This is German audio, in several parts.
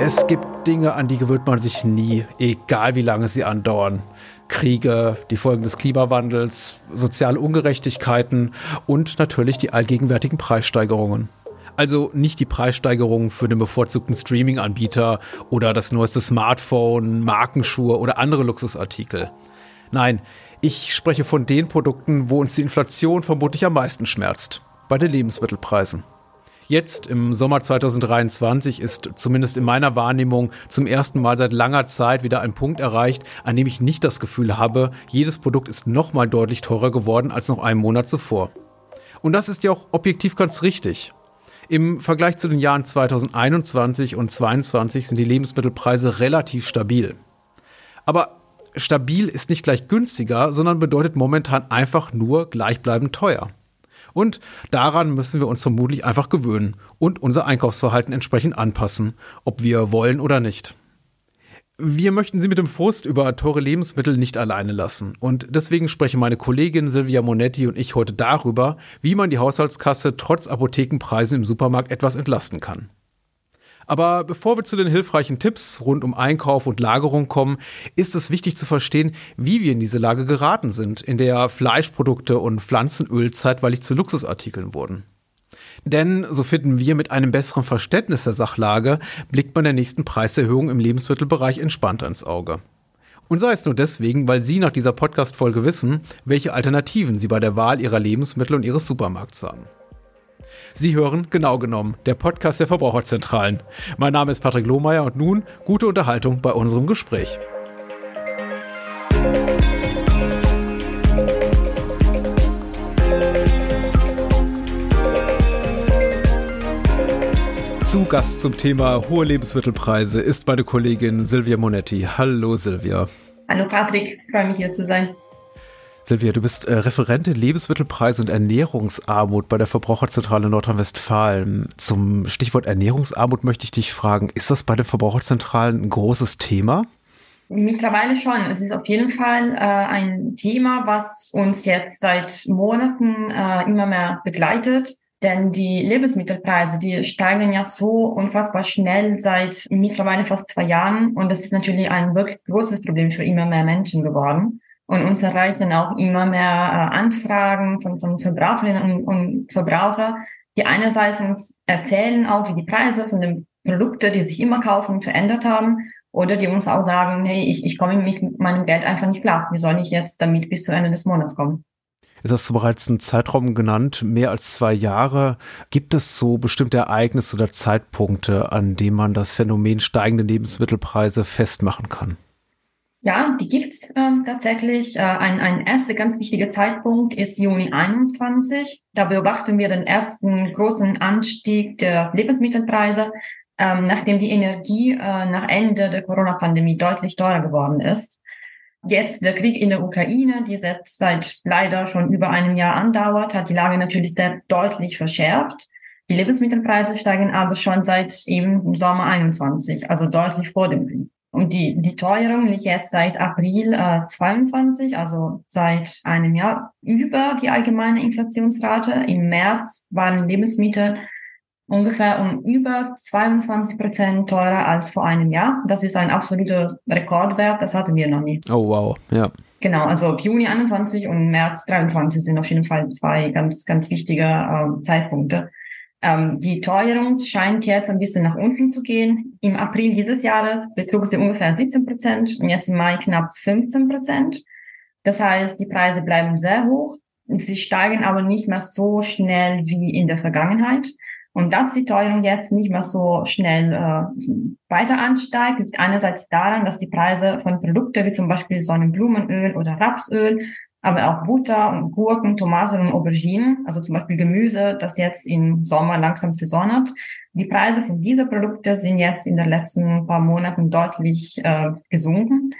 Es gibt Dinge, an die gewöhnt man sich nie, egal wie lange sie andauern. Kriege, die Folgen des Klimawandels, soziale Ungerechtigkeiten und natürlich die allgegenwärtigen Preissteigerungen. Also nicht die Preissteigerungen für den bevorzugten Streaming-Anbieter oder das neueste Smartphone, Markenschuhe oder andere Luxusartikel. Nein, ich spreche von den Produkten, wo uns die Inflation vermutlich am meisten schmerzt. Bei den Lebensmittelpreisen. Jetzt im Sommer 2023 ist zumindest in meiner Wahrnehmung zum ersten Mal seit langer Zeit wieder ein Punkt erreicht, an dem ich nicht das Gefühl habe, jedes Produkt ist nochmal deutlich teurer geworden als noch einen Monat zuvor. Und das ist ja auch objektiv ganz richtig. Im Vergleich zu den Jahren 2021 und 2022 sind die Lebensmittelpreise relativ stabil. Aber stabil ist nicht gleich günstiger, sondern bedeutet momentan einfach nur gleichbleibend teuer. Und daran müssen wir uns vermutlich einfach gewöhnen und unser Einkaufsverhalten entsprechend anpassen, ob wir wollen oder nicht. Wir möchten Sie mit dem Frust über teure Lebensmittel nicht alleine lassen. Und deswegen sprechen meine Kollegin Silvia Monetti und ich heute darüber, wie man die Haushaltskasse trotz Apothekenpreisen im Supermarkt etwas entlasten kann. Aber bevor wir zu den hilfreichen Tipps rund um Einkauf und Lagerung kommen, ist es wichtig zu verstehen, wie wir in diese Lage geraten sind, in der Fleischprodukte und Pflanzenöl zeitweilig zu Luxusartikeln wurden. Denn, so finden wir, mit einem besseren Verständnis der Sachlage blickt man der nächsten Preiserhöhung im Lebensmittelbereich entspannter ins Auge. Und sei es nur deswegen, weil Sie nach dieser Podcast-Folge wissen, welche Alternativen Sie bei der Wahl Ihrer Lebensmittel und Ihres Supermarkts haben. Sie hören genau genommen der Podcast der Verbraucherzentralen. Mein Name ist Patrick Lohmeier und nun gute Unterhaltung bei unserem Gespräch. Zu Gast zum Thema hohe Lebensmittelpreise ist meine Kollegin Silvia Monetti. Hallo Silvia. Hallo Patrick, freue mich hier zu sein. Silvia, du bist äh, Referentin Lebensmittelpreise und Ernährungsarmut bei der Verbraucherzentrale Nordrhein-Westfalen. Zum Stichwort Ernährungsarmut möchte ich dich fragen, ist das bei den Verbraucherzentralen ein großes Thema? Mittlerweile schon. Es ist auf jeden Fall äh, ein Thema, was uns jetzt seit Monaten äh, immer mehr begleitet. Denn die Lebensmittelpreise, die steigen ja so unfassbar schnell seit mittlerweile fast zwei Jahren. Und das ist natürlich ein wirklich großes Problem für immer mehr Menschen geworden. Und uns erreichen auch immer mehr äh, Anfragen von, von Verbraucherinnen und, und Verbrauchern, die einerseits uns erzählen auch, wie die Preise von den Produkten, die sich immer kaufen, verändert haben. Oder die uns auch sagen, hey, ich, ich komme mit meinem Geld einfach nicht klar. Wie soll ich jetzt damit bis zu Ende des Monats kommen? Ist das bereits ein Zeitraum genannt, mehr als zwei Jahre. Gibt es so bestimmte Ereignisse oder Zeitpunkte, an denen man das Phänomen steigende Lebensmittelpreise festmachen kann? Ja, die gibt's ähm, tatsächlich. Äh, ein, ein erster ganz wichtiger Zeitpunkt ist Juni 21. Da beobachten wir den ersten großen Anstieg der Lebensmittelpreise, ähm, nachdem die Energie äh, nach Ende der Corona-Pandemie deutlich teurer geworden ist. Jetzt der Krieg in der Ukraine, die jetzt seit leider schon über einem Jahr andauert, hat die Lage natürlich sehr deutlich verschärft. Die Lebensmittelpreise steigen aber schon seit eben Sommer 21, also deutlich vor dem Krieg. Und die, die Teuerung liegt jetzt seit April äh, 22, also seit einem Jahr über die allgemeine Inflationsrate. Im März waren Lebensmittel ungefähr um über 22 Prozent teurer als vor einem Jahr. Das ist ein absoluter Rekordwert, das hatten wir noch nie. Oh wow, ja. Genau, also Juni 21 und März 23 sind auf jeden Fall zwei ganz, ganz wichtige äh, Zeitpunkte. Ähm, die Teuerung scheint jetzt ein bisschen nach unten zu gehen. Im April dieses Jahres betrug sie ungefähr 17 Prozent und jetzt im Mai knapp 15 Prozent. Das heißt, die Preise bleiben sehr hoch. Sie steigen aber nicht mehr so schnell wie in der Vergangenheit. Und dass die Teuerung jetzt nicht mehr so schnell äh, weiter ansteigt, liegt einerseits daran, dass die Preise von Produkten wie zum Beispiel Sonnenblumenöl oder Rapsöl aber auch Butter und Gurken, Tomaten und Auberginen, also zum Beispiel Gemüse, das jetzt im Sommer langsam Saison hat. Die Preise von diesen Produkten sind jetzt in den letzten paar Monaten deutlich äh, gesunken.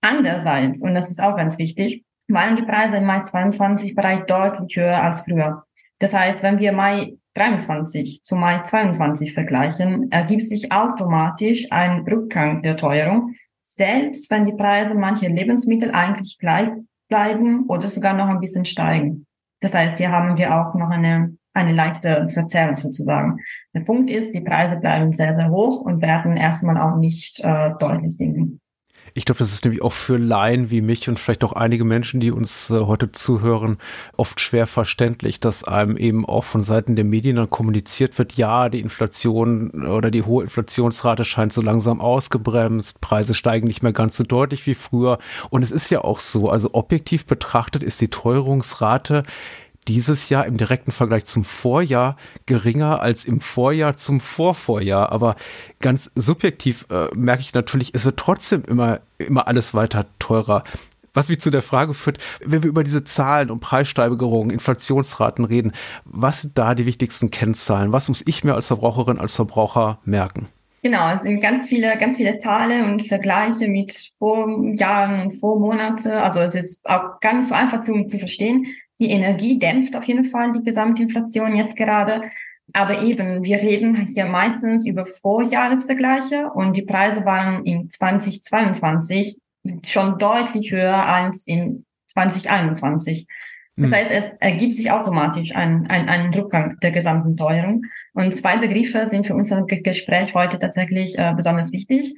Andererseits, und das ist auch ganz wichtig, waren die Preise im Mai 22 bereits deutlich höher als früher. Das heißt, wenn wir Mai 23 zu Mai 22 vergleichen, ergibt sich automatisch ein Rückgang der Teuerung, selbst wenn die Preise mancher Lebensmittel eigentlich gleich bleiben oder sogar noch ein bisschen steigen. Das heißt, hier haben wir auch noch eine eine leichte Verzerrung sozusagen. Der Punkt ist, die Preise bleiben sehr, sehr hoch und werden erstmal auch nicht äh, deutlich sinken. Ich glaube, das ist nämlich auch für Laien wie mich und vielleicht auch einige Menschen, die uns äh, heute zuhören, oft schwer verständlich, dass einem eben auch von Seiten der Medien dann kommuniziert wird, ja, die Inflation oder die hohe Inflationsrate scheint so langsam ausgebremst, Preise steigen nicht mehr ganz so deutlich wie früher. Und es ist ja auch so, also objektiv betrachtet ist die Teuerungsrate dieses Jahr im direkten Vergleich zum Vorjahr geringer als im Vorjahr zum Vorvorjahr. Aber ganz subjektiv äh, merke ich natürlich, es wird trotzdem immer, immer alles weiter teurer. Was mich zu der Frage führt, wenn wir über diese Zahlen und Preissteigerungen, Inflationsraten reden, was sind da die wichtigsten Kennzahlen? Was muss ich mir als Verbraucherin, als Verbraucher merken? Genau, es sind ganz viele, ganz viele Zahlen und Vergleiche mit Vorjahren und Vormonate. Also es ist auch gar nicht so einfach zu, zu verstehen. Die Energie dämpft auf jeden Fall die Gesamtinflation jetzt gerade. Aber eben, wir reden hier meistens über Vorjahresvergleiche und die Preise waren im 2022 schon deutlich höher als im 2021. Das hm. heißt, es ergibt sich automatisch ein, ein, ein Rückgang der gesamten Teuerung. Und zwei Begriffe sind für unser Gespräch heute tatsächlich äh, besonders wichtig.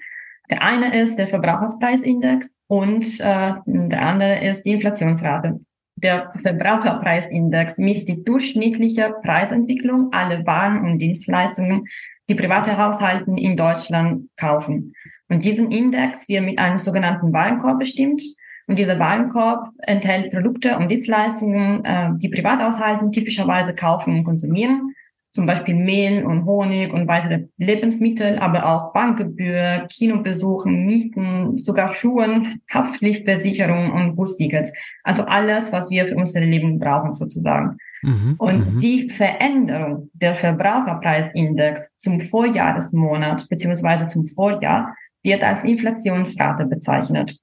Der eine ist der Verbraucherspreisindex und äh, der andere ist die Inflationsrate. Der Verbraucherpreisindex misst die durchschnittliche Preisentwicklung aller Waren und Dienstleistungen, die private Haushalten in Deutschland kaufen. Und diesen Index wird mit einem sogenannten Warenkorb bestimmt. Und dieser Warenkorb enthält Produkte und Dienstleistungen, äh, die Privathaushalten typischerweise kaufen und konsumieren zum Beispiel Mehl und Honig und weitere Lebensmittel, aber auch Bankgebühr, Kinobesuchen, Mieten, sogar Schuhen, Haftpflichtversicherung und Bustickets. Also alles, was wir für unser Leben brauchen sozusagen. Mhm, und mhm. die Veränderung der Verbraucherpreisindex zum Vorjahresmonat beziehungsweise zum Vorjahr wird als Inflationsrate bezeichnet.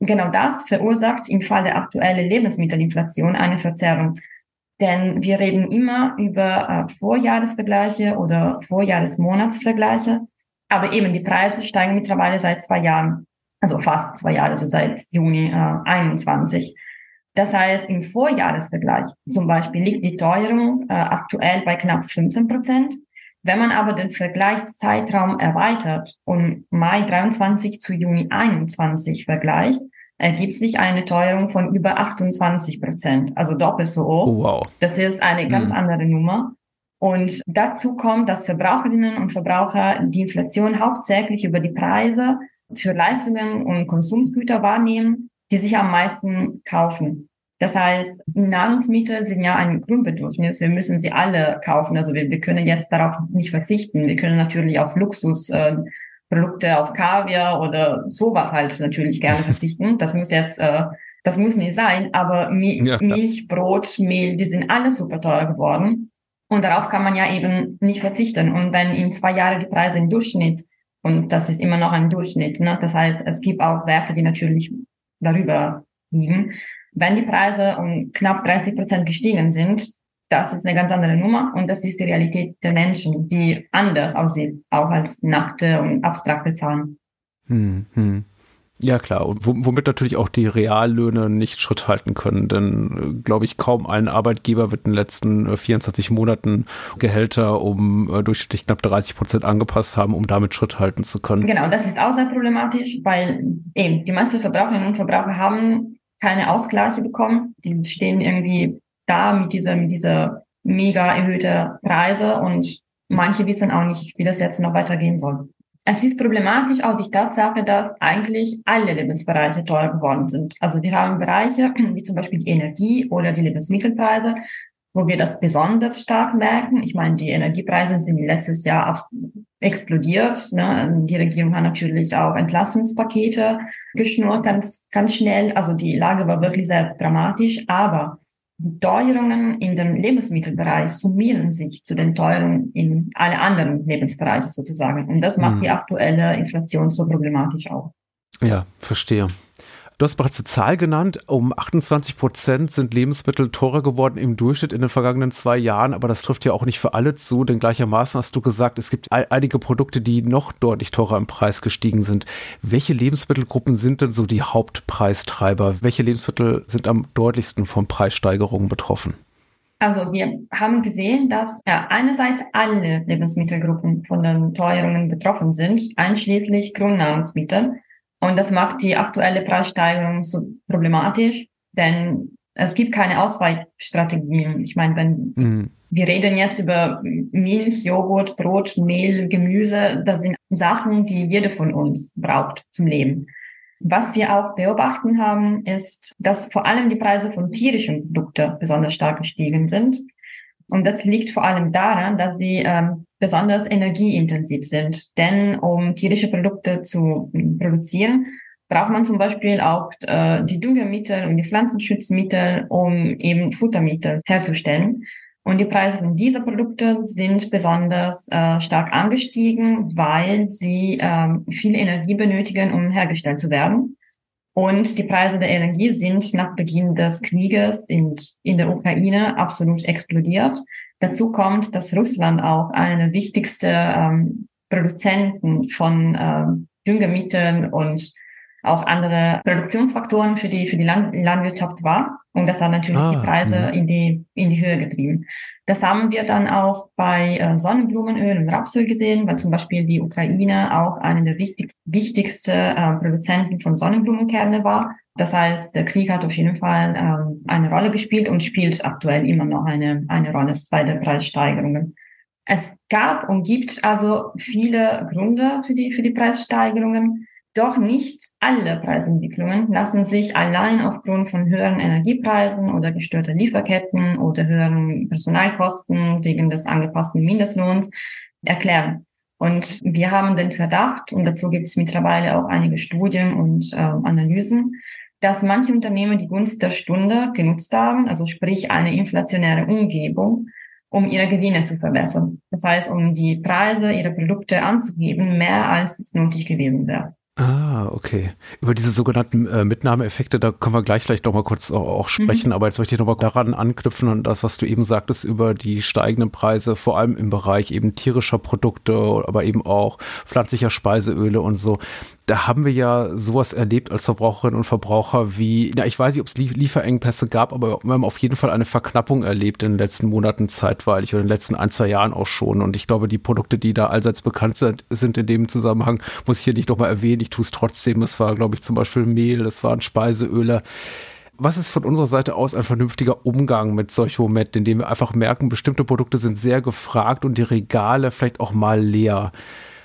Genau das verursacht im Fall der aktuellen Lebensmittelinflation eine Verzerrung denn wir reden immer über äh, Vorjahresvergleiche oder Vorjahresmonatsvergleiche. Aber eben die Preise steigen mittlerweile seit zwei Jahren, also fast zwei Jahre, also seit Juni äh, 21. Das heißt, im Vorjahresvergleich zum Beispiel liegt die Teuerung äh, aktuell bei knapp 15 Prozent. Wenn man aber den Vergleichszeitraum erweitert und Mai 23 zu Juni 21 vergleicht, ergibt sich eine Teuerung von über 28 Prozent, also doppelt so hoch. Oh, wow. Das ist eine ganz mhm. andere Nummer. Und dazu kommt, dass Verbraucherinnen und Verbraucher die Inflation hauptsächlich über die Preise für Leistungen und Konsumgüter wahrnehmen, die sich am meisten kaufen. Das heißt, Nahrungsmittel sind ja ein Grundbedürfnis. Wir müssen sie alle kaufen. Also wir, wir können jetzt darauf nicht verzichten. Wir können natürlich auf Luxus äh, Produkte auf Kaviar oder sowas halt natürlich gerne verzichten. Das muss jetzt, äh, das muss nicht sein, aber Mi ja, Milch, Brot, Mehl, die sind alle super teuer geworden. Und darauf kann man ja eben nicht verzichten. Und wenn in zwei Jahren die Preise im Durchschnitt, und das ist immer noch ein Durchschnitt, ne? das heißt, es gibt auch Werte, die natürlich darüber liegen. Wenn die Preise um knapp 30 Prozent gestiegen sind, das ist eine ganz andere Nummer und das ist die Realität der Menschen, die anders aussieht, auch als nackte und abstrakte Zahlen. Hm, hm. Ja klar, und womit natürlich auch die Reallöhne nicht Schritt halten können, denn äh, glaube ich, kaum ein Arbeitgeber wird in den letzten 24 äh, Monaten Gehälter um äh, durchschnittlich knapp 30 Prozent angepasst haben, um damit Schritt halten zu können. Genau, das ist auch sehr problematisch, weil eben die meisten Verbraucherinnen und Verbraucher haben keine Ausgleiche bekommen. Die stehen irgendwie da mit dieser, mit dieser mega erhöhte Preise und manche wissen auch nicht, wie das jetzt noch weitergehen soll. Es ist problematisch auch die Tatsache, dass eigentlich alle Lebensbereiche teuer geworden sind. Also wir haben Bereiche wie zum Beispiel die Energie oder die Lebensmittelpreise, wo wir das besonders stark merken. Ich meine, die Energiepreise sind letztes Jahr explodiert. Ne? Die Regierung hat natürlich auch Entlastungspakete geschnurrt, ganz, ganz schnell. Also die Lage war wirklich sehr dramatisch. Aber die Teuerungen in dem Lebensmittelbereich summieren sich zu den Teuerungen in alle anderen Lebensbereiche sozusagen. Und das macht mhm. die aktuelle Inflation so problematisch auch. Ja, verstehe. Du hast bereits eine Zahl genannt. Um 28 Prozent sind Lebensmittel teurer geworden im Durchschnitt in den vergangenen zwei Jahren. Aber das trifft ja auch nicht für alle zu, denn gleichermaßen hast du gesagt, es gibt einige Produkte, die noch deutlich teurer im Preis gestiegen sind. Welche Lebensmittelgruppen sind denn so die Hauptpreistreiber? Welche Lebensmittel sind am deutlichsten von Preissteigerungen betroffen? Also wir haben gesehen, dass ja, einerseits alle Lebensmittelgruppen von den Teuerungen betroffen sind, einschließlich Grundnahrungsmittel. Und das macht die aktuelle Preissteigerung so problematisch, denn es gibt keine Ausweichstrategien. Ich meine, wenn mhm. wir reden jetzt über Milch, Joghurt, Brot, Mehl, Gemüse, das sind Sachen, die jeder von uns braucht zum Leben. Was wir auch beobachten haben, ist, dass vor allem die Preise von tierischen Produkten besonders stark gestiegen sind. Und das liegt vor allem daran, dass sie ähm, besonders energieintensiv sind. Denn um tierische Produkte zu ähm, produzieren, braucht man zum Beispiel auch äh, die Düngemittel und die Pflanzenschutzmittel, um eben Futtermittel herzustellen. Und die Preise von dieser Produkte sind besonders äh, stark angestiegen, weil sie äh, viel Energie benötigen, um hergestellt zu werden. Und die Preise der Energie sind nach Beginn des Krieges in, in der Ukraine absolut explodiert. Dazu kommt, dass Russland auch einer der wichtigsten ähm, Produzenten von ähm, Düngemitteln und auch andere Produktionsfaktoren für die, für die Land Landwirtschaft war. Und das hat natürlich ah, die Preise mh. in die, in die Höhe getrieben. Das haben wir dann auch bei äh, Sonnenblumenöl und Rapsöl gesehen, weil zum Beispiel die Ukraine auch eine der wichtig, wichtigsten äh, Produzenten von Sonnenblumenkerne war. Das heißt, der Krieg hat auf jeden Fall ähm, eine Rolle gespielt und spielt aktuell immer noch eine, eine Rolle bei den Preissteigerungen. Es gab und gibt also viele Gründe für die, für die Preissteigerungen. Doch nicht alle Preisentwicklungen lassen sich allein aufgrund von höheren Energiepreisen oder gestörter Lieferketten oder höheren Personalkosten wegen des angepassten Mindestlohns erklären. Und wir haben den Verdacht, und dazu gibt es mittlerweile auch einige Studien und äh, Analysen, dass manche Unternehmen die Gunst der Stunde genutzt haben, also sprich eine inflationäre Umgebung, um ihre Gewinne zu verbessern. Das heißt, um die Preise ihrer Produkte anzugeben, mehr als es nötig gewesen wäre. Ah, okay. Über diese sogenannten äh, Mitnahmeeffekte, da können wir gleich vielleicht noch mal kurz auch, auch sprechen, mhm. aber jetzt möchte ich noch mal daran anknüpfen an das, was du eben sagtest über die steigenden Preise, vor allem im Bereich eben tierischer Produkte, aber eben auch pflanzlicher Speiseöle und so. Da haben wir ja sowas erlebt als Verbraucherinnen und Verbraucher wie, ja, ich weiß nicht, ob es Lieferengpässe gab, aber wir haben auf jeden Fall eine Verknappung erlebt in den letzten Monaten zeitweilig oder in den letzten ein, zwei Jahren auch schon. Und ich glaube, die Produkte, die da allseits bekannt sind, sind in dem Zusammenhang, muss ich hier nicht noch mal erwähnen, ich tue es trotzdem. Es war, glaube ich, zum Beispiel Mehl, es waren Speiseöle. Was ist von unserer Seite aus ein vernünftiger Umgang mit solchen Momenten, in dem wir einfach merken, bestimmte Produkte sind sehr gefragt und die Regale vielleicht auch mal leer?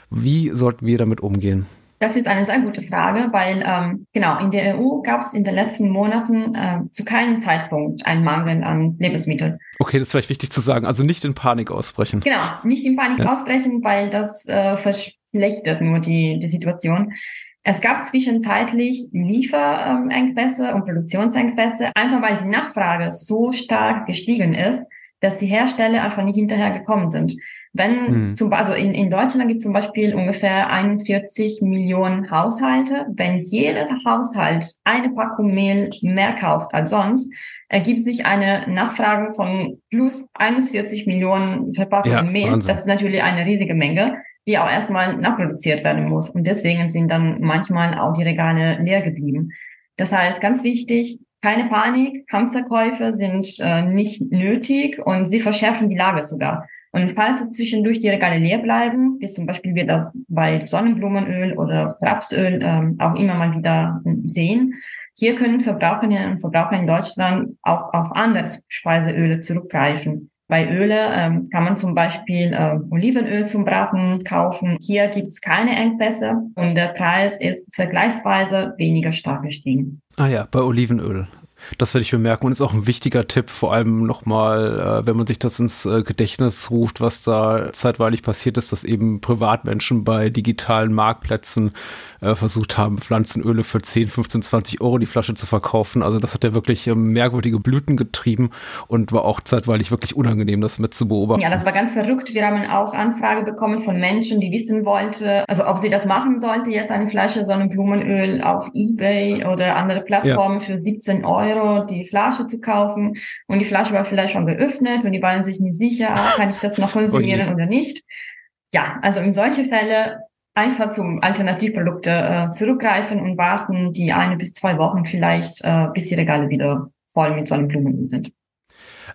Wie sollten wir damit umgehen? Das ist eine sehr gute Frage, weil ähm, genau in der EU gab es in den letzten Monaten äh, zu keinem Zeitpunkt einen Mangel an Lebensmitteln. Okay, das ist vielleicht wichtig zu sagen. Also nicht in Panik ausbrechen. Genau, nicht in Panik ja. ausbrechen, weil das äh, verschlechtert nur die, die Situation. Es gab zwischenzeitlich Lieferengpässe und Produktionsengpässe, einfach weil die Nachfrage so stark gestiegen ist, dass die Hersteller einfach nicht hinterher gekommen sind. Wenn mhm. zum also in, in Deutschland gibt es zum Beispiel ungefähr 41 Millionen Haushalte. Wenn jeder Haushalt eine Packung Mehl mehr kauft als sonst, ergibt sich eine Nachfrage von plus 41 Millionen Verpackungen ja, Mehl. Wahnsinn. Das ist natürlich eine riesige Menge die auch erstmal nachproduziert werden muss. Und deswegen sind dann manchmal auch die Regale leer geblieben. Das heißt, ganz wichtig, keine Panik, Hamsterkäufe sind äh, nicht nötig und sie verschärfen die Lage sogar. Und falls zwischendurch die Regale leer bleiben, wie zum Beispiel wir das bei Sonnenblumenöl oder Rapsöl ähm, auch immer mal wieder sehen, hier können Verbraucherinnen und Verbraucher in Deutschland auch auf andere Speiseöle zurückgreifen. Bei Öle ähm, kann man zum Beispiel äh, Olivenöl zum Braten kaufen. Hier gibt es keine Engpässe und der Preis ist vergleichsweise weniger stark gestiegen. Ah ja, bei Olivenöl. Das werde ich bemerken und ist auch ein wichtiger Tipp, vor allem nochmal, äh, wenn man sich das ins äh, Gedächtnis ruft, was da zeitweilig passiert ist, dass eben Privatmenschen bei digitalen Marktplätzen äh, versucht haben, Pflanzenöle für 10, 15, 20 Euro die Flasche zu verkaufen. Also das hat ja wirklich äh, merkwürdige Blüten getrieben und war auch zeitweilig wirklich unangenehm, das mit zu beobachten. Ja, das war ganz verrückt. Wir haben auch Anfrage bekommen von Menschen, die wissen wollten, also ob sie das machen sollte, jetzt eine Flasche Sonnenblumenöl auf Ebay oder andere Plattformen ja. für 17 Euro die Flasche zu kaufen. Und die Flasche war vielleicht schon geöffnet und die waren sich nicht sicher, kann ich das noch konsumieren oder nicht. Ja, also in solche Fälle einfach zum Alternativprodukte äh, zurückgreifen und warten die eine bis zwei Wochen vielleicht, äh, bis die Regale wieder voll mit Sonnenblumen sind.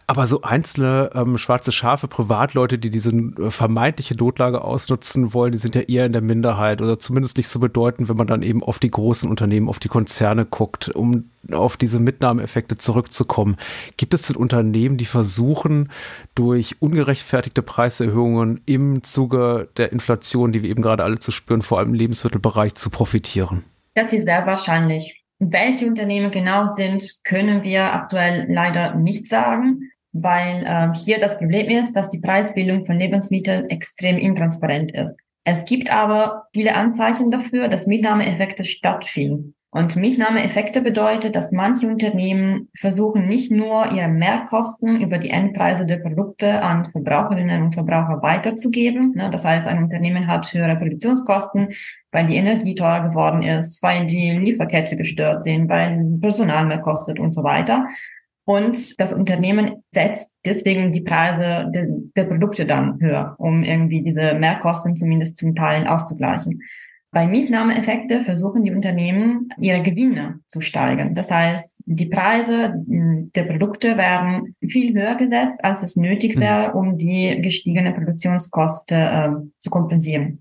Aber so einzelne ähm, schwarze Schafe, Privatleute, die diese äh, vermeintliche Notlage ausnutzen wollen, die sind ja eher in der Minderheit oder zumindest nicht so bedeutend, wenn man dann eben auf die großen Unternehmen, auf die Konzerne guckt, um auf diese Mitnahmeeffekte zurückzukommen. Gibt es denn Unternehmen, die versuchen, durch ungerechtfertigte Preiserhöhungen im Zuge der Inflation, die wir eben gerade alle zu spüren, vor allem im Lebensmittelbereich, zu profitieren? Das ist sehr wahrscheinlich. Welche Unternehmen genau sind, können wir aktuell leider nicht sagen, weil äh, hier das Problem ist, dass die Preisbildung von Lebensmitteln extrem intransparent ist. Es gibt aber viele Anzeichen dafür, dass Mitnahmeeffekte stattfinden. Und Mitnahmeeffekte bedeutet, dass manche Unternehmen versuchen, nicht nur ihre Mehrkosten über die Endpreise der Produkte an Verbraucherinnen und Verbraucher weiterzugeben. Ne, das heißt, ein Unternehmen hat höhere Produktionskosten, weil die Energie teurer geworden ist, weil die Lieferkette gestört sind, weil Personal mehr kostet und so weiter. Und das Unternehmen setzt deswegen die Preise der, der Produkte dann höher, um irgendwie diese Mehrkosten zumindest zum Teil auszugleichen. Bei Mietnahmeeffekte versuchen die Unternehmen, ihre Gewinne zu steigern. Das heißt, die Preise der Produkte werden viel höher gesetzt, als es nötig hm. wäre, um die gestiegene Produktionskosten äh, zu kompensieren.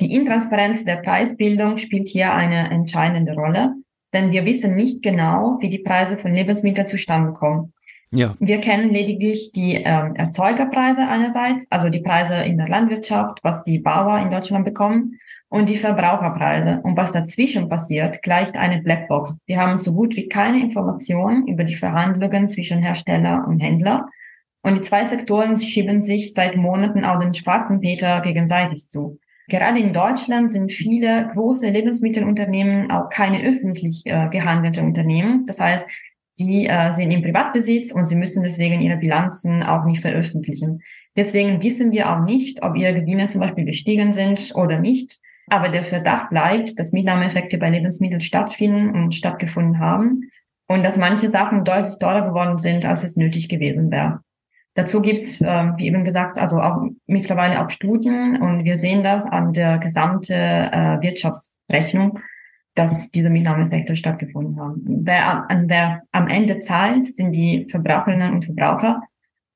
Die Intransparenz der Preisbildung spielt hier eine entscheidende Rolle, denn wir wissen nicht genau, wie die Preise von Lebensmitteln zustande kommen. Ja. Wir kennen lediglich die ähm, Erzeugerpreise einerseits, also die Preise in der Landwirtschaft, was die Bauer in Deutschland bekommen, und die Verbraucherpreise. Und was dazwischen passiert, gleicht eine Blackbox. Wir haben so gut wie keine Informationen über die Verhandlungen zwischen Hersteller und Händler. Und die zwei Sektoren schieben sich seit Monaten auch den schwarzen Peter gegenseitig zu. Gerade in Deutschland sind viele große Lebensmittelunternehmen auch keine öffentlich äh, gehandelte Unternehmen. Das heißt, die äh, sind im Privatbesitz und sie müssen deswegen ihre Bilanzen auch nicht veröffentlichen. Deswegen wissen wir auch nicht, ob ihre Gewinne zum Beispiel gestiegen sind oder nicht. Aber der Verdacht bleibt, dass Mitnahmeeffekte bei Lebensmitteln stattfinden und stattgefunden haben und dass manche Sachen deutlich teurer geworden sind, als es nötig gewesen wäre. Dazu gibt's, äh, wie eben gesagt, also auch mittlerweile auch Studien und wir sehen das an der gesamten äh, Wirtschaftsrechnung, dass diese Mitnahmeeffekte stattgefunden haben. Wer, an, wer am Ende zahlt, sind die Verbraucherinnen und Verbraucher.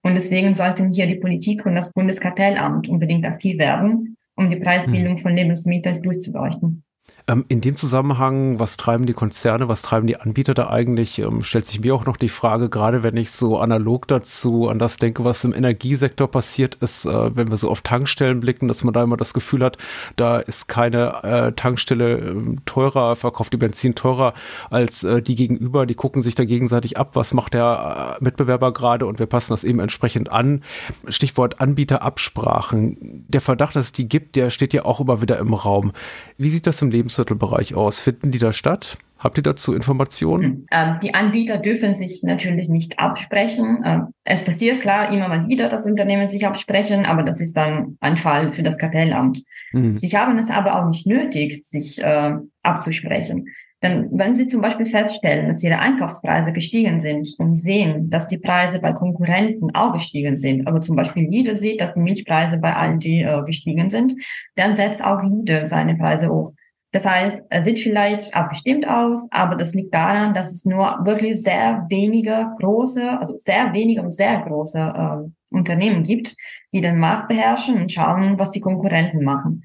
Und deswegen sollten hier die Politik und das Bundeskartellamt unbedingt aktiv werden, um die Preisbildung hm. von Lebensmitteln durchzuleuchten. Ähm, in dem Zusammenhang, was treiben die Konzerne, was treiben die Anbieter da eigentlich, ähm, stellt sich mir auch noch die Frage, gerade wenn ich so analog dazu an das denke, was im Energiesektor passiert ist, äh, wenn wir so auf Tankstellen blicken, dass man da immer das Gefühl hat, da ist keine äh, Tankstelle ähm, teurer, verkauft die Benzin teurer als äh, die gegenüber, die gucken sich da gegenseitig ab, was macht der Mitbewerber gerade und wir passen das eben entsprechend an. Stichwort Anbieterabsprachen. Der Verdacht, dass es die gibt, der steht ja auch immer wieder im Raum. Wie sieht das im Lebensmittelbereich aus? Finden die da statt? Habt ihr dazu Informationen? Ähm, die Anbieter dürfen sich natürlich nicht absprechen. Ähm, es passiert klar immer mal wieder, dass Unternehmen sich absprechen, aber das ist dann ein Fall für das Kartellamt. Mhm. Sie haben es aber auch nicht nötig, sich äh, abzusprechen. Denn wenn Sie zum Beispiel feststellen, dass Ihre Einkaufspreise gestiegen sind und sehen, dass die Preise bei Konkurrenten auch gestiegen sind, aber zum Beispiel Lidl sieht, dass die Milchpreise bei Aldi äh, gestiegen sind, dann setzt auch Lidl seine Preise hoch. Das heißt, er sieht vielleicht abgestimmt aus, aber das liegt daran, dass es nur wirklich sehr wenige große, also sehr wenige und sehr große äh, Unternehmen gibt, die den Markt beherrschen und schauen, was die Konkurrenten machen.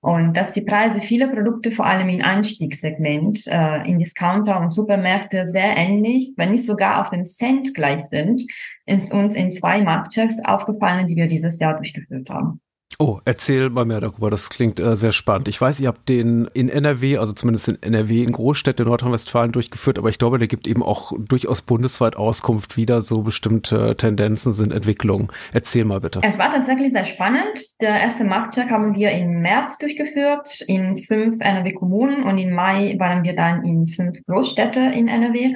Und dass die Preise vieler Produkte, vor allem im Einstiegssegment, äh, in Discounter und Supermärkte sehr ähnlich, wenn nicht sogar auf den Cent gleich sind, ist uns in zwei Marktchecks aufgefallen, die wir dieses Jahr durchgeführt haben. Oh, erzähl mal mehr darüber. Das klingt äh, sehr spannend. Ich weiß, ihr habt den in NRW, also zumindest in NRW, in Großstädten in Nordrhein-Westfalen durchgeführt, aber ich glaube, der gibt eben auch durchaus bundesweit Auskunft, wie da so bestimmte Tendenzen sind, Entwicklungen. Erzähl mal bitte. Es war tatsächlich sehr spannend. Der erste Marktcheck haben wir im März durchgeführt in fünf NRW-Kommunen und im Mai waren wir dann in fünf Großstädte in NRW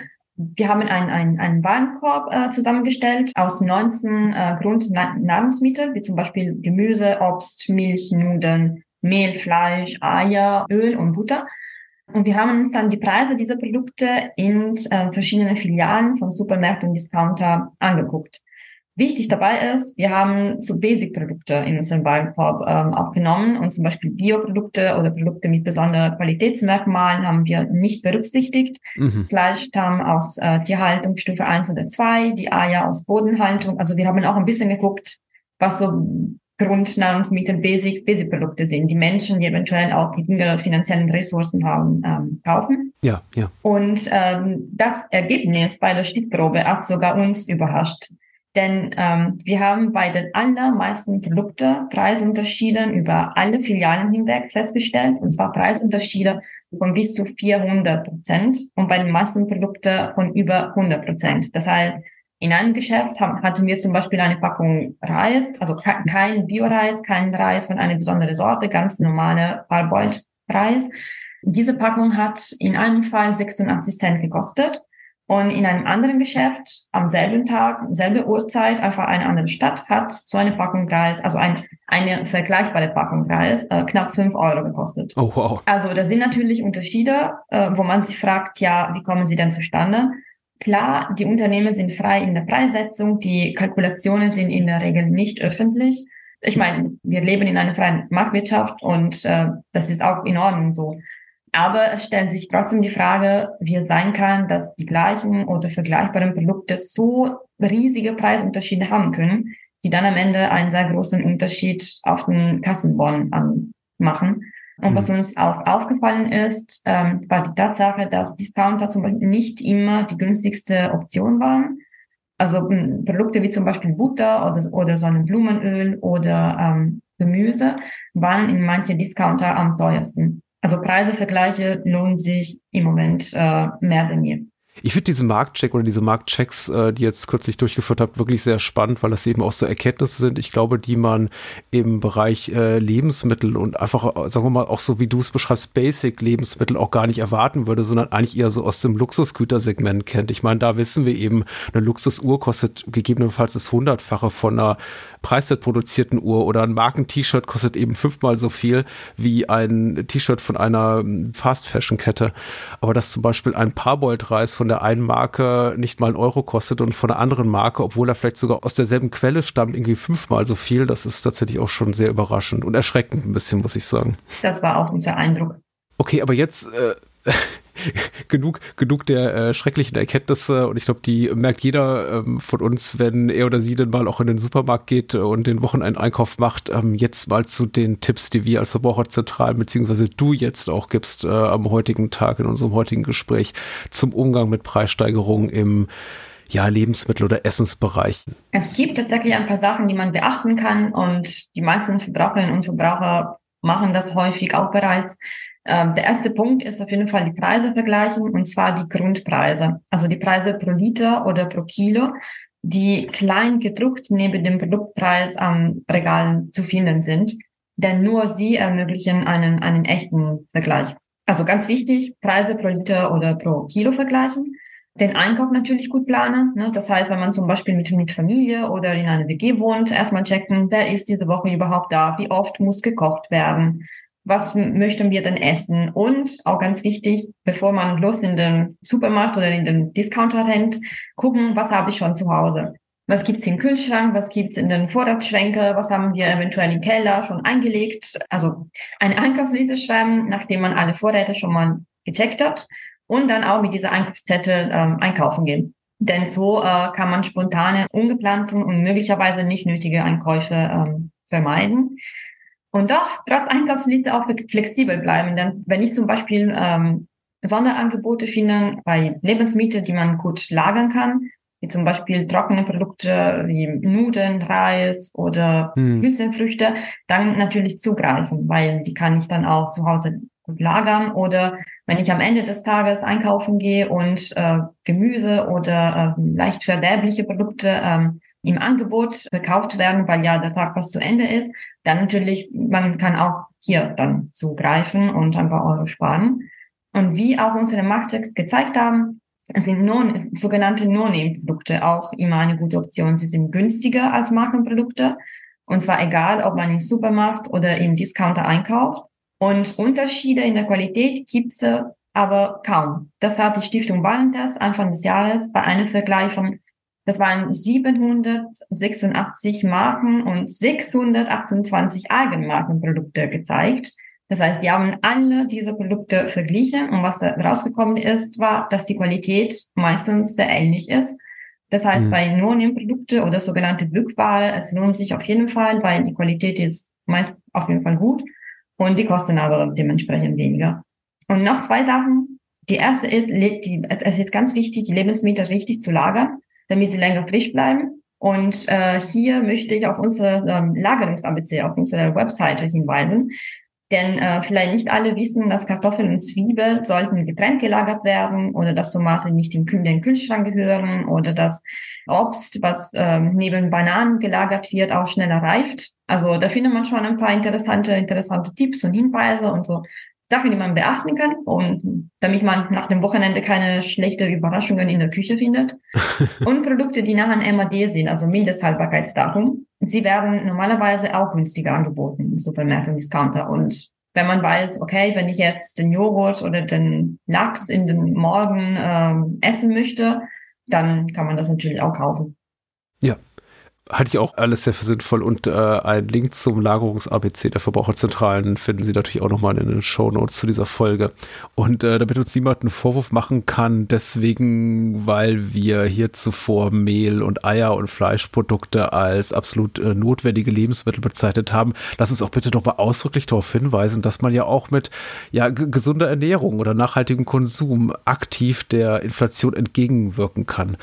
wir haben einen, einen, einen Warenkorb äh, zusammengestellt aus 19 äh, Grundnahrungsmitteln, wie zum Beispiel Gemüse, Obst, Milch, Nudeln, Mehl, Fleisch, Eier, Öl und Butter. Und wir haben uns dann die Preise dieser Produkte in äh, verschiedenen Filialen von Supermärkten und Discounter angeguckt. Wichtig dabei ist, wir haben so Basic-Produkte in unserem Warenkorb ähm, aufgenommen und zum Beispiel Bioprodukte oder Produkte mit besonderen Qualitätsmerkmalen haben wir nicht berücksichtigt. Mhm. Fleischstamm aus äh, Tierhaltung Stufe 1 oder 2, die Eier aus Bodenhaltung. Also wir haben auch ein bisschen geguckt, was so Grundnahrungsmittel, Basic, Basic-Produkte sind, die Menschen, die eventuell auch geringere finanziellen Ressourcen haben, ähm, kaufen. Ja, ja. Und ähm, das Ergebnis bei der Stichprobe hat sogar uns überrascht. Denn ähm, wir haben bei den allermeisten Produkten Preisunterschiede über alle Filialen hinweg festgestellt, und zwar Preisunterschiede von bis zu 400 Prozent und bei den meisten Produkten von über 100 Prozent. Das heißt, in einem Geschäft hatten wir zum Beispiel eine Packung Reis, also kein Bio-Reis, kein Reis von einer besonderen Sorte, ganz normale Parboiled-Reis. Diese Packung hat in einem Fall 86 Cent gekostet und in einem anderen Geschäft am selben Tag, selbe Uhrzeit, einfach eine andere Stadt, hat so eine Packung Reis, also ein, eine vergleichbare Packung Reis, äh, knapp fünf Euro gekostet. Oh, wow. Also da sind natürlich Unterschiede, äh, wo man sich fragt, ja, wie kommen sie denn zustande? Klar, die Unternehmen sind frei in der Preissetzung, die Kalkulationen sind in der Regel nicht öffentlich. Ich meine, wir leben in einer freien Marktwirtschaft und äh, das ist auch in Ordnung so. Aber es stellt sich trotzdem die Frage, wie es sein kann, dass die gleichen oder vergleichbaren Produkte so riesige Preisunterschiede haben können, die dann am Ende einen sehr großen Unterschied auf den Kassenbon machen. Und was mhm. uns auch aufgefallen ist, ähm, war die Tatsache, dass Discounter zum Beispiel nicht immer die günstigste Option waren. Also m, Produkte wie zum Beispiel Butter oder, oder Sonnenblumenöl oder ähm, Gemüse waren in manche Discounter am teuersten. Also Preisevergleiche lohnen sich im Moment äh, mehr denn je. Ich finde diese Marktcheck oder diese Marktchecks, äh, die jetzt kürzlich durchgeführt habt, wirklich sehr spannend, weil das eben auch so Erkenntnisse sind, ich glaube, die man im Bereich äh, Lebensmittel und einfach, äh, sagen wir mal, auch so wie du es beschreibst, Basic-Lebensmittel auch gar nicht erwarten würde, sondern eigentlich eher so aus dem Luxusgütersegment kennt. Ich meine, da wissen wir eben, eine Luxusuhr kostet gegebenenfalls das Hundertfache von einer preiswert produzierten Uhr oder ein Marken-T-Shirt kostet eben fünfmal so viel wie ein T-Shirt von einer hm, Fast-Fashion-Kette. Aber dass zum Beispiel ein Parboiled-Reis von der einen Marke nicht mal einen Euro kostet und von der anderen Marke, obwohl er vielleicht sogar aus derselben Quelle stammt, irgendwie fünfmal so viel, das ist tatsächlich auch schon sehr überraschend und erschreckend ein bisschen, muss ich sagen. Das war auch unser Eindruck. Okay, aber jetzt äh, genug, genug der äh, schrecklichen Erkenntnisse und ich glaube, die merkt jeder ähm, von uns, wenn er oder sie dann mal auch in den Supermarkt geht und den Wochenendeinkauf macht. Ähm, jetzt mal zu den Tipps, die wir als Verbraucherzentral beziehungsweise du jetzt auch gibst äh, am heutigen Tag in unserem heutigen Gespräch zum Umgang mit Preissteigerungen im ja, Lebensmittel- oder Essensbereich? Es gibt tatsächlich ein paar Sachen, die man beachten kann und die meisten Verbraucherinnen und Verbraucher machen das häufig auch bereits. Ähm, der erste Punkt ist auf jeden Fall die Preise vergleichen und zwar die Grundpreise, also die Preise pro Liter oder pro Kilo, die klein gedruckt neben dem Produktpreis am Regal zu finden sind, denn nur sie ermöglichen einen, einen echten Vergleich. Also ganz wichtig, Preise pro Liter oder pro Kilo vergleichen. Den Einkauf natürlich gut planen. Ne? Das heißt, wenn man zum Beispiel mit, mit Familie oder in einer WG wohnt, erstmal checken, wer ist diese Woche überhaupt da, wie oft muss gekocht werden, was möchten wir denn essen? Und auch ganz wichtig, bevor man los in den Supermarkt oder in den Discounter rennt, gucken, was habe ich schon zu Hause? Was gibt's im Kühlschrank? Was gibt's in den Vorratsschränke? Was haben wir eventuell im Keller schon eingelegt? Also eine Einkaufsliste schreiben, nachdem man alle Vorräte schon mal gecheckt hat und dann auch mit dieser Einkaufszettel ähm, einkaufen gehen. Denn so äh, kann man spontane, ungeplanten und möglicherweise nicht nötige Einkäufe ähm, vermeiden. Und doch trotz Einkaufsliste auch flexibel bleiben. Denn wenn ich zum Beispiel ähm, Sonderangebote finde bei Lebensmitteln, die man gut lagern kann, wie zum Beispiel trockene Produkte wie Nudeln, Reis oder hm. Hülsenfrüchte, dann natürlich zugreifen, weil die kann ich dann auch zu Hause gut lagern oder wenn ich am Ende des Tages einkaufen gehe und äh, Gemüse oder äh, leicht verderbliche Produkte ähm, im Angebot verkauft werden, weil ja der Tag fast zu Ende ist, dann natürlich, man kann auch hier dann zugreifen und ein paar Euro sparen. Und wie auch unsere Machtchecks gezeigt haben, sind non, sogenannte No-Name-Produkte auch immer eine gute Option. Sie sind günstiger als Markenprodukte. Und zwar egal, ob man im Supermarkt oder im Discounter einkauft. Und Unterschiede in der Qualität gibt's aber kaum. Das hat die Stiftung Warentest Anfang des Jahres bei einem Vergleich von Das waren 786 Marken und 628 Eigenmarkenprodukte gezeigt. Das heißt, sie haben alle diese Produkte verglichen und was rausgekommen ist, war, dass die Qualität meistens sehr ähnlich ist. Das heißt, mhm. bei No-Name-Produkte oder sogenannte Glückware, es lohnt sich auf jeden Fall, weil die Qualität ist meist auf jeden Fall gut und die kosten aber dementsprechend weniger. Und noch zwei Sachen. Die erste ist, die, es ist ganz wichtig, die Lebensmittel richtig zu lagern, damit sie länger frisch bleiben. Und äh, hier möchte ich auf unsere ähm, Lagerungs-ABC, auf unsere Webseite hinweisen. Denn äh, vielleicht nicht alle wissen, dass Kartoffeln und Zwiebel sollten getrennt gelagert werden oder dass Tomaten nicht in den Kühlschrank gehören oder dass Obst, was äh, neben Bananen gelagert wird, auch schneller reift. Also da findet man schon ein paar interessante, interessante Tipps und Hinweise und so Sachen, die man beachten kann und damit man nach dem Wochenende keine schlechte Überraschungen in der Küche findet. und Produkte, die nach einem MAD sind, also Mindesthaltbarkeitsdatum. Sie werden normalerweise auch günstiger angeboten im Supermarkt und Discounter. Und wenn man weiß, okay, wenn ich jetzt den Joghurt oder den Lachs in den Morgen ähm, essen möchte, dann kann man das natürlich auch kaufen. Halte ich auch alles sehr für sinnvoll und äh, einen Link zum Lagerungs-ABC der Verbraucherzentralen finden Sie natürlich auch nochmal in den Show Notes zu dieser Folge. Und äh, damit uns niemand einen Vorwurf machen kann, deswegen, weil wir hier zuvor Mehl und Eier und Fleischprodukte als absolut äh, notwendige Lebensmittel bezeichnet haben, lass uns auch bitte doch mal ausdrücklich darauf hinweisen, dass man ja auch mit ja, gesunder Ernährung oder nachhaltigem Konsum aktiv der Inflation entgegenwirken kann.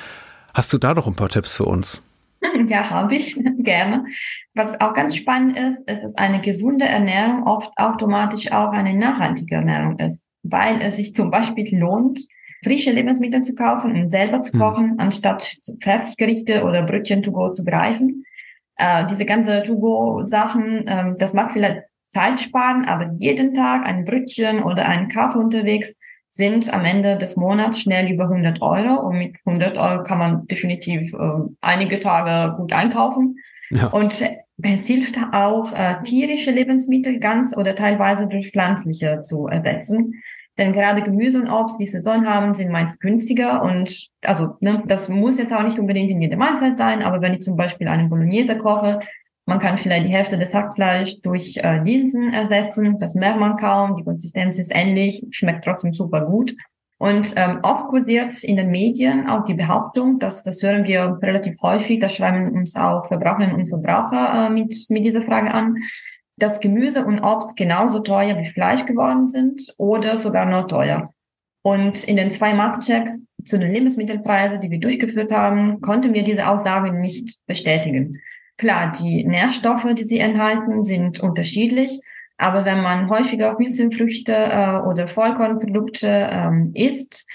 Hast du da noch ein paar Tipps für uns? Ja, habe ich gerne. Was auch ganz spannend ist, ist, dass eine gesunde Ernährung oft automatisch auch eine nachhaltige Ernährung ist, weil es sich zum Beispiel lohnt, frische Lebensmittel zu kaufen und selber zu hm. kochen, mhm. anstatt Fertiggerichte oder Brötchen to go zu greifen. Äh, diese ganze to go Sachen, äh, das mag vielleicht Zeit sparen, aber jeden Tag ein Brötchen oder einen Kaffee unterwegs sind am Ende des Monats schnell über 100 Euro und mit 100 Euro kann man definitiv äh, einige Tage gut einkaufen. Ja. Und es hilft auch, äh, tierische Lebensmittel ganz oder teilweise durch pflanzliche zu ersetzen. Denn gerade Gemüse und Obst, die Saison haben, sind meist günstiger und also ne, das muss jetzt auch nicht unbedingt in jeder Mahlzeit sein, aber wenn ich zum Beispiel einen Bolognese koche, man kann vielleicht die Hälfte des Hackfleisch durch äh, Linsen ersetzen. Das merkt man kaum. Die Konsistenz ist ähnlich, schmeckt trotzdem super gut. Und ähm, oft kursiert in den Medien auch die Behauptung, dass das hören wir relativ häufig, das schreiben uns auch Verbraucherinnen und Verbraucher äh, mit, mit dieser Frage an, dass Gemüse und Obst genauso teuer wie Fleisch geworden sind oder sogar noch teuer. Und in den zwei Marktchecks zu den Lebensmittelpreisen, die wir durchgeführt haben, konnten wir diese Aussage nicht bestätigen. Klar, die Nährstoffe, die sie enthalten, sind unterschiedlich. Aber wenn man häufiger Hülsenfrüchte äh, oder Vollkornprodukte ähm, isst,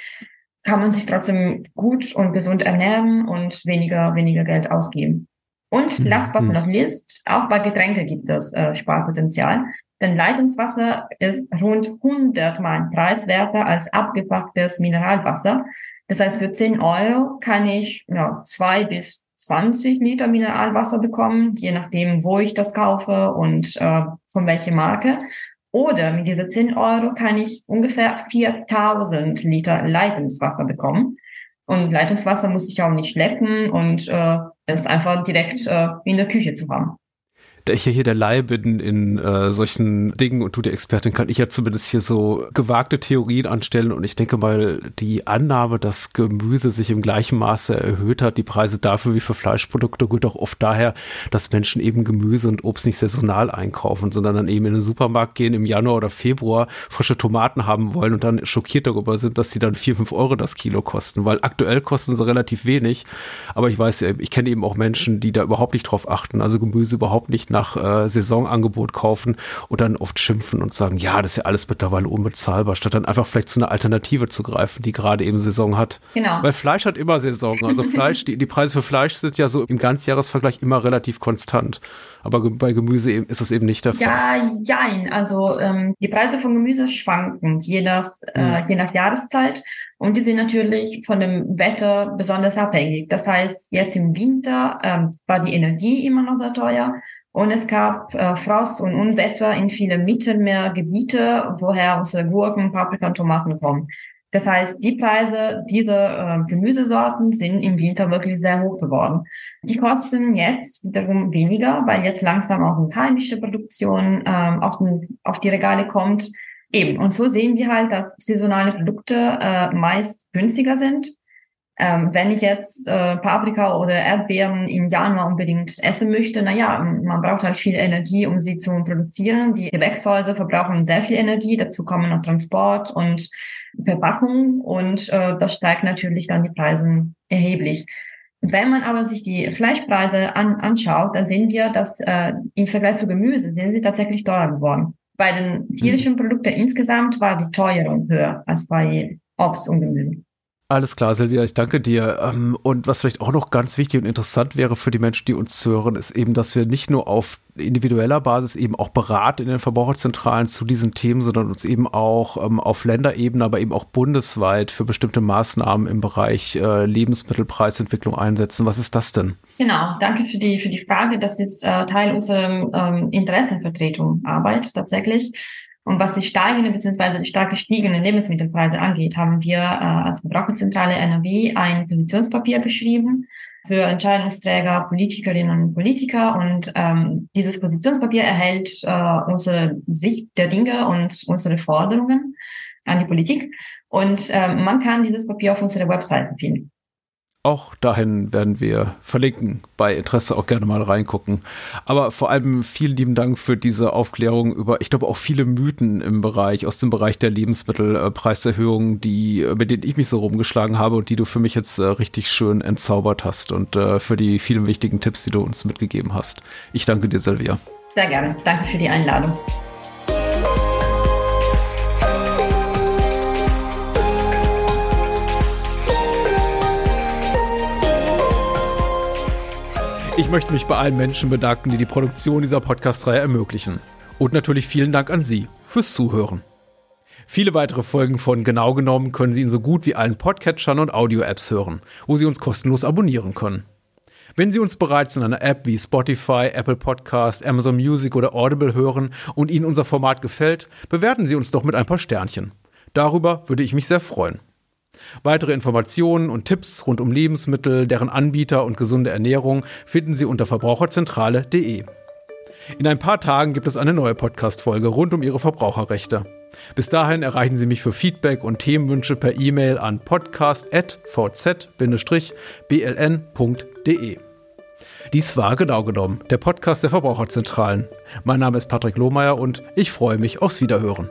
kann man sich trotzdem gut und gesund ernähren und weniger, weniger Geld ausgeben. Und mhm. last but mhm. not least, auch bei Getränke gibt es äh, Sparpotenzial. Denn Leitungswasser ist rund 100 Mal preiswerter als abgepacktes Mineralwasser. Das heißt, für 10 Euro kann ich ja, zwei bis 20 Liter Mineralwasser bekommen, je nachdem, wo ich das kaufe und äh, von welcher Marke. Oder mit dieser 10 Euro kann ich ungefähr 4000 Liter Leitungswasser bekommen. Und Leitungswasser muss ich auch nicht schleppen und äh, ist einfach direkt äh, in der Küche zu haben ich ja hier der Laie bin in äh, solchen Dingen und du die Expertin, kann ich ja zumindest hier so gewagte Theorien anstellen. Und ich denke mal, die Annahme, dass Gemüse sich im gleichen Maße erhöht hat, die Preise dafür wie für Fleischprodukte, rührt auch oft daher, dass Menschen eben Gemüse und Obst nicht saisonal einkaufen, sondern dann eben in den Supermarkt gehen im Januar oder Februar frische Tomaten haben wollen und dann schockiert darüber sind, dass sie dann vier, fünf Euro das Kilo kosten, weil aktuell kosten sie relativ wenig, aber ich weiß, ich kenne eben auch Menschen, die da überhaupt nicht drauf achten, also Gemüse überhaupt nicht nach äh, Saisonangebot kaufen und dann oft schimpfen und sagen, ja, das ist ja alles mittlerweile unbezahlbar, statt dann einfach vielleicht zu einer Alternative zu greifen, die gerade eben Saison hat. Genau. Weil Fleisch hat immer Saison. Also Fleisch, die, die Preise für Fleisch sind ja so im Ganzjahresvergleich immer relativ konstant. Aber bei Gemüse ist es eben nicht der Fall. Ja, jein. Also ähm, die Preise von Gemüse schwanken je nach, äh, hm. je nach Jahreszeit. Und die sind natürlich von dem Wetter besonders abhängig. Das heißt, jetzt im Winter ähm, war die Energie immer noch sehr teuer. Und es gab äh, Frost und Unwetter in vielen Mittelmeergebiete, woher unsere Gurken, Paprika und Tomaten kommen. Das heißt, die Preise dieser äh, Gemüsesorten sind im Winter wirklich sehr hoch geworden. Die kosten jetzt wiederum weniger, weil jetzt langsam auch eine heimische Produktion ähm, auf, den, auf die Regale kommt. Eben, und so sehen wir halt, dass saisonale Produkte äh, meist günstiger sind. Ähm, wenn ich jetzt äh, Paprika oder Erdbeeren im Januar unbedingt essen möchte, na ja, man braucht halt viel Energie, um sie zu produzieren. Die Gewächshäuser verbrauchen sehr viel Energie, dazu kommen noch Transport und Verpackung und äh, das steigt natürlich dann die Preise erheblich. Wenn man aber sich die Fleischpreise an, anschaut, dann sehen wir, dass äh, im Vergleich zu Gemüse sind sie tatsächlich teurer geworden. Bei den tierischen Produkten insgesamt war die Teuerung höher als bei Obst und Gemüse. Alles klar, Silvia, ich danke dir. Ähm, und was vielleicht auch noch ganz wichtig und interessant wäre für die Menschen, die uns hören, ist eben, dass wir nicht nur auf individueller Basis eben auch beraten in den Verbraucherzentralen zu diesen Themen, sondern uns eben auch ähm, auf Länderebene, aber eben auch bundesweit für bestimmte Maßnahmen im Bereich äh, Lebensmittelpreisentwicklung einsetzen. Was ist das denn? Genau, danke für die, für die Frage. Das ist äh, Teil unserer ähm, Interessenvertretung Arbeit tatsächlich. Und was die steigende bzw. die stark gestiegenen Lebensmittelpreise angeht, haben wir äh, als Verbraucherzentrale NRW ein Positionspapier geschrieben für Entscheidungsträger, Politikerinnen und Politiker. Und ähm, dieses Positionspapier erhält äh, unsere Sicht der Dinge und unsere Forderungen an die Politik. Und äh, man kann dieses Papier auf unserer Webseite finden. Auch dahin werden wir verlinken, bei Interesse auch gerne mal reingucken. Aber vor allem vielen lieben Dank für diese Aufklärung über, ich glaube, auch viele Mythen im Bereich, aus dem Bereich der Lebensmittelpreiserhöhung, die, mit denen ich mich so rumgeschlagen habe und die du für mich jetzt äh, richtig schön entzaubert hast und äh, für die vielen wichtigen Tipps, die du uns mitgegeben hast. Ich danke dir, Silvia. Sehr gerne. Danke für die Einladung. Ich möchte mich bei allen Menschen bedanken, die die Produktion dieser Podcast-Reihe ermöglichen. Und natürlich vielen Dank an Sie fürs Zuhören. Viele weitere Folgen von Genau genommen können Sie in so gut wie allen Podcatchern und Audio-Apps hören, wo Sie uns kostenlos abonnieren können. Wenn Sie uns bereits in einer App wie Spotify, Apple Podcast, Amazon Music oder Audible hören und Ihnen unser Format gefällt, bewerten Sie uns doch mit ein paar Sternchen. Darüber würde ich mich sehr freuen. Weitere Informationen und Tipps rund um Lebensmittel, deren Anbieter und gesunde Ernährung finden Sie unter verbraucherzentrale.de. In ein paar Tagen gibt es eine neue Podcast-Folge rund um Ihre Verbraucherrechte. Bis dahin erreichen Sie mich für Feedback und Themenwünsche per E-Mail an podcast.vz-bln.de. Dies war genau genommen der Podcast der Verbraucherzentralen. Mein Name ist Patrick Lohmeier und ich freue mich aufs Wiederhören.